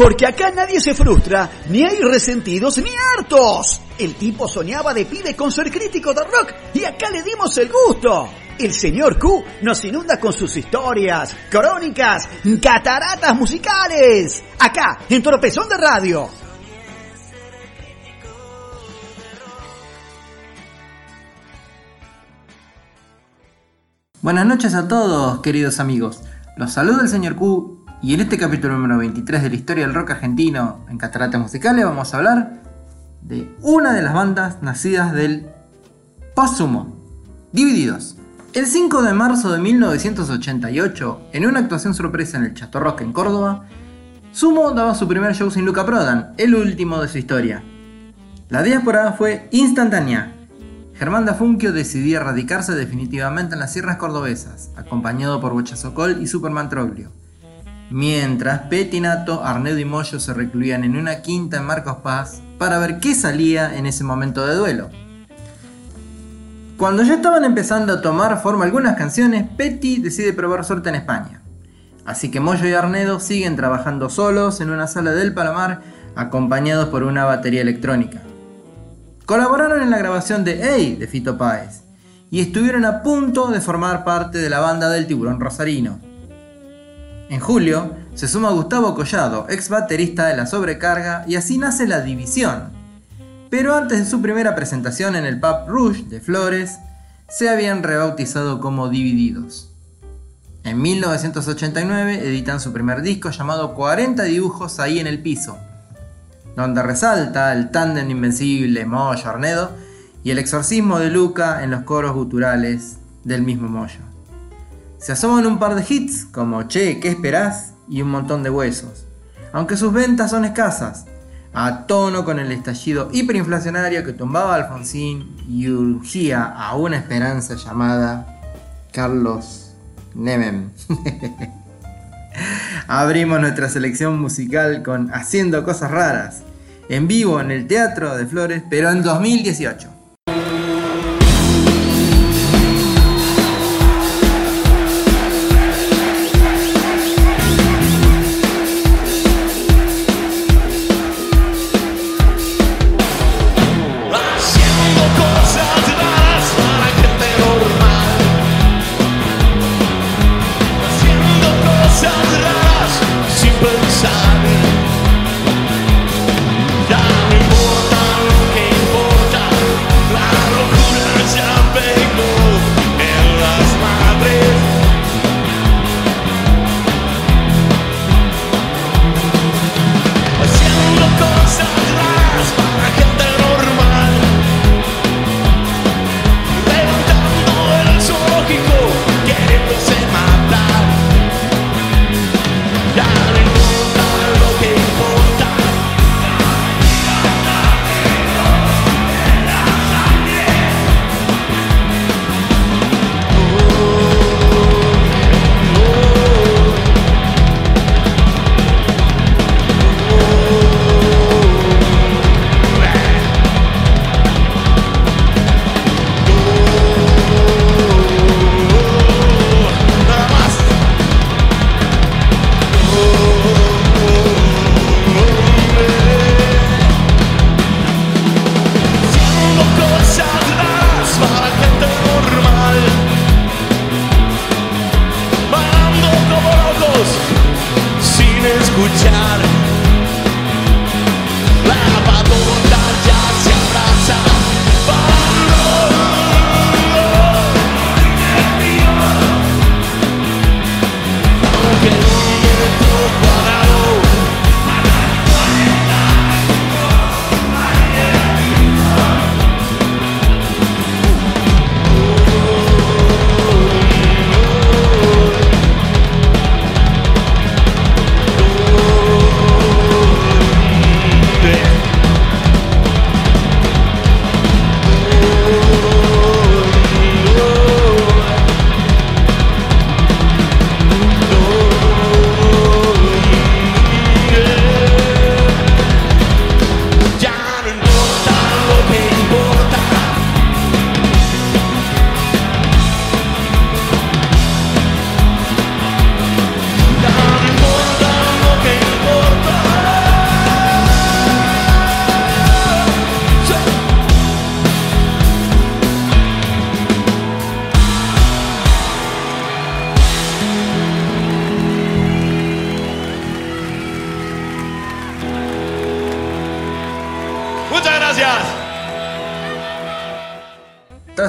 Porque acá nadie se frustra, ni hay resentidos ni hartos. El tipo soñaba de pibe con ser crítico de rock y acá le dimos el gusto. El señor Q nos inunda con sus historias, crónicas, cataratas musicales. Acá, en Tropezón de Radio. Buenas noches a todos, queridos amigos. Los saluda el señor Q y en este capítulo número 23 de la historia del rock argentino en Cataratas Musicales vamos a hablar de una de las bandas nacidas del post-sumo, Divididos. El 5 de marzo de 1988, en una actuación sorpresa en el Chato Rock en Córdoba, Sumo daba su primer show sin Luca Prodan, el último de su historia. La diáspora fue instantánea. Germán Dafunquio decidía radicarse definitivamente en las sierras cordobesas, acompañado por Bocha Socol y Superman Troglio mientras Petinato, Arnedo y Moyo se recluían en una quinta en Marcos Paz para ver qué salía en ese momento de duelo. Cuando ya estaban empezando a tomar forma algunas canciones, Petty decide probar suerte en España. Así que Moyo y Arnedo siguen trabajando solos en una sala del Palomar, acompañados por una batería electrónica. Colaboraron en la grabación de Hey de Fito Páez y estuvieron a punto de formar parte de la banda del Tiburón Rosarino. En julio se suma Gustavo Collado, ex baterista de La Sobrecarga, y así nace La División. Pero antes de su primera presentación en el Pub Rouge de Flores, se habían rebautizado como Divididos. En 1989 editan su primer disco llamado 40 dibujos ahí en el piso, donde resalta el tándem invencible Moyo Arnedo y el exorcismo de Luca en los coros guturales del mismo Moyo. Se asoman un par de hits como Che, ¿qué esperás? y un montón de huesos. Aunque sus ventas son escasas, a tono con el estallido hiperinflacionario que tumbaba a Alfonsín y urgía a una esperanza llamada Carlos Nemen. Abrimos nuestra selección musical con Haciendo Cosas Raras, en vivo en el Teatro de Flores, pero en 2018.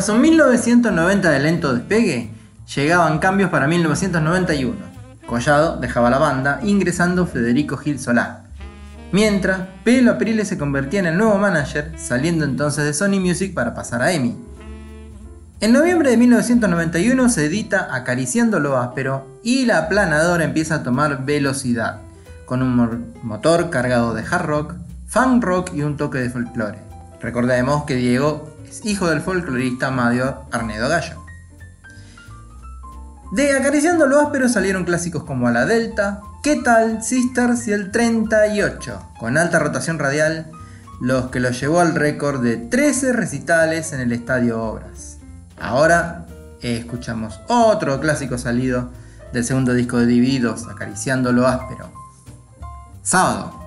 Tras un 1990 de lento despegue, llegaban cambios para 1991. Collado dejaba la banda, ingresando Federico Gil Solá. Mientras, Pelo Aprile se convertía en el nuevo manager, saliendo entonces de Sony Music para pasar a EMI. En noviembre de 1991 se edita Acariciando lo áspero y la aplanadora empieza a tomar velocidad, con un motor cargado de hard rock, funk rock y un toque de folclore. Recordemos que Diego hijo del folclorista Mario Arnedo Gallo. De Acariciando lo áspero salieron clásicos como A la Delta, ¿Qué tal Sisters y el 38? Con alta rotación radial, los que lo llevó al récord de 13 recitales en el Estadio Obras. Ahora escuchamos otro clásico salido del segundo disco de Divididos, Acariciando lo áspero. Sábado.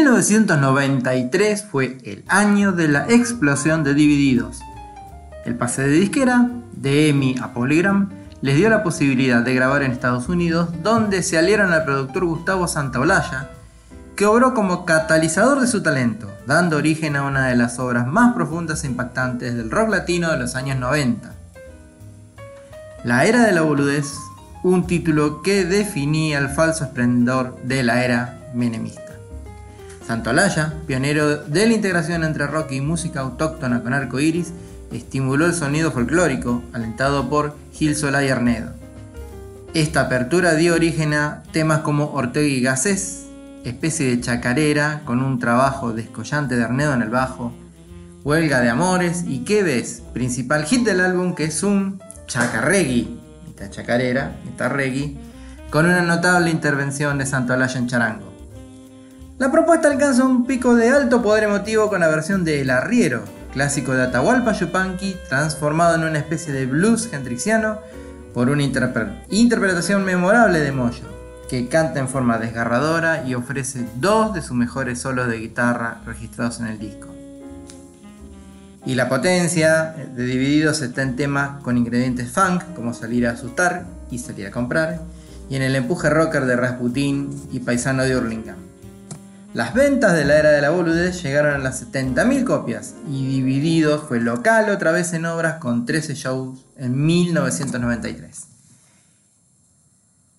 1993 fue el año de la explosión de Divididos. El pase de disquera, de EMI a Polygram, les dio la posibilidad de grabar en Estados Unidos, donde se aliaron al productor Gustavo Santaolalla, que obró como catalizador de su talento, dando origen a una de las obras más profundas e impactantes del rock latino de los años 90. La Era de la Boludez, un título que definía el falso esplendor de la era menemista. Santolaya, pionero de la integración entre rock y música autóctona con arco iris, estimuló el sonido folclórico, alentado por Gil Solá y Arnedo. Esta apertura dio origen a temas como Ortega y Gasés, especie de chacarera con un trabajo descollante de Arnedo en el bajo, Huelga de Amores y ¿Qué ves? Principal hit del álbum que es un chacarregui, chacarera, con una notable intervención de Santolaya en charango. La propuesta alcanza un pico de alto poder emotivo con la versión de El Arriero, clásico de Atahualpa Yupanqui, transformado en una especie de blues hendrixiano por una interpre- interpretación memorable de Moyo, que canta en forma desgarradora y ofrece dos de sus mejores solos de guitarra registrados en el disco. Y la potencia de Divididos está en temas con ingredientes funk, como salir a asustar y salir a comprar, y en el empuje rocker de Rasputin y Paisano de Hurlingham. Las ventas de la era de la boludez llegaron a las 70.000 copias y Divididos fue local otra vez en obras con 13 shows en 1993.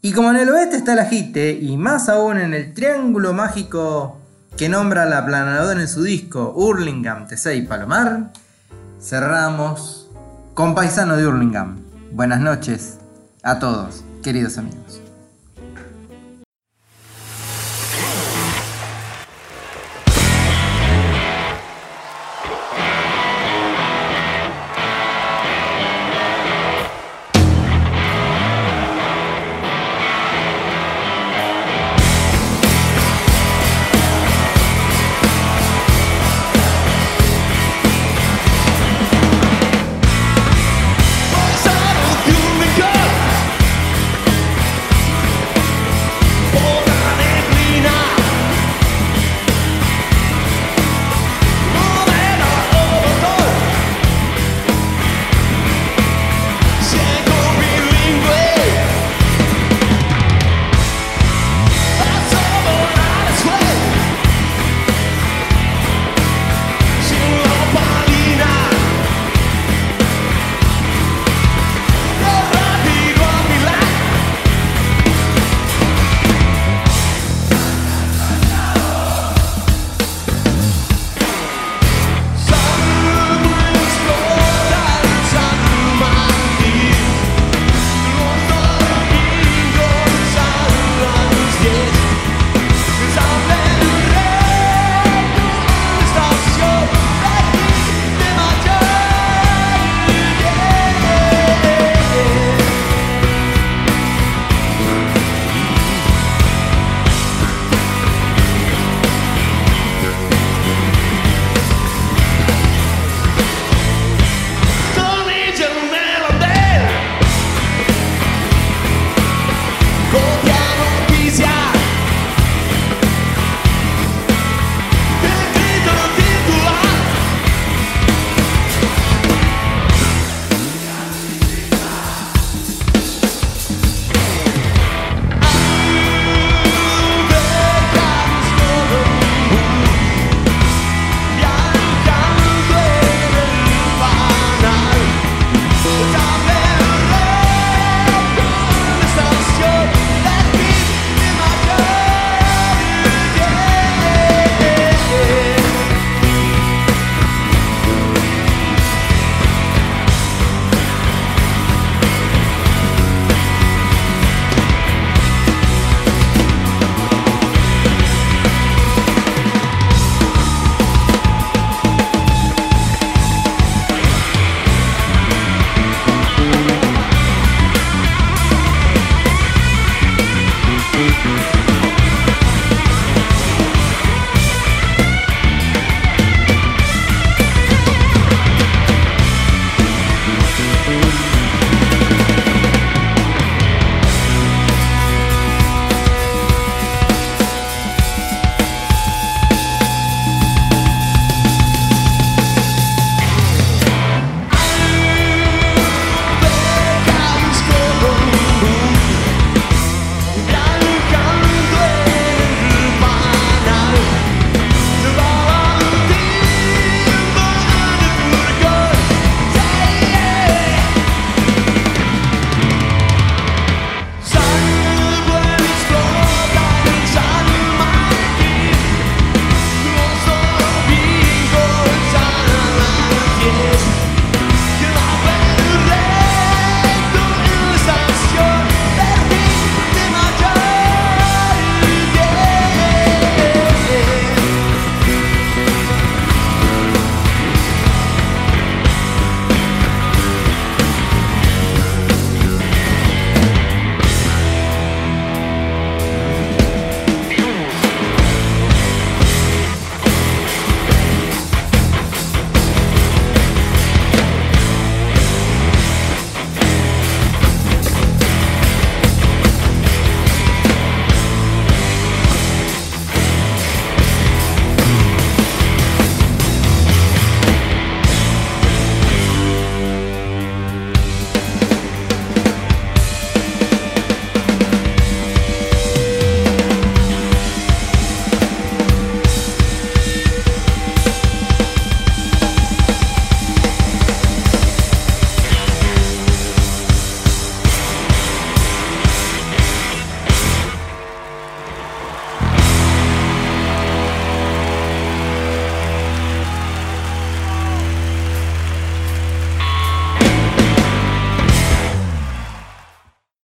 Y como en el oeste está el ajite, y más aún en el triángulo mágico que nombra la planadora en su disco Hurlingham, Tesey y Palomar, cerramos con Paisano de Hurlingham. Buenas noches a todos, queridos amigos.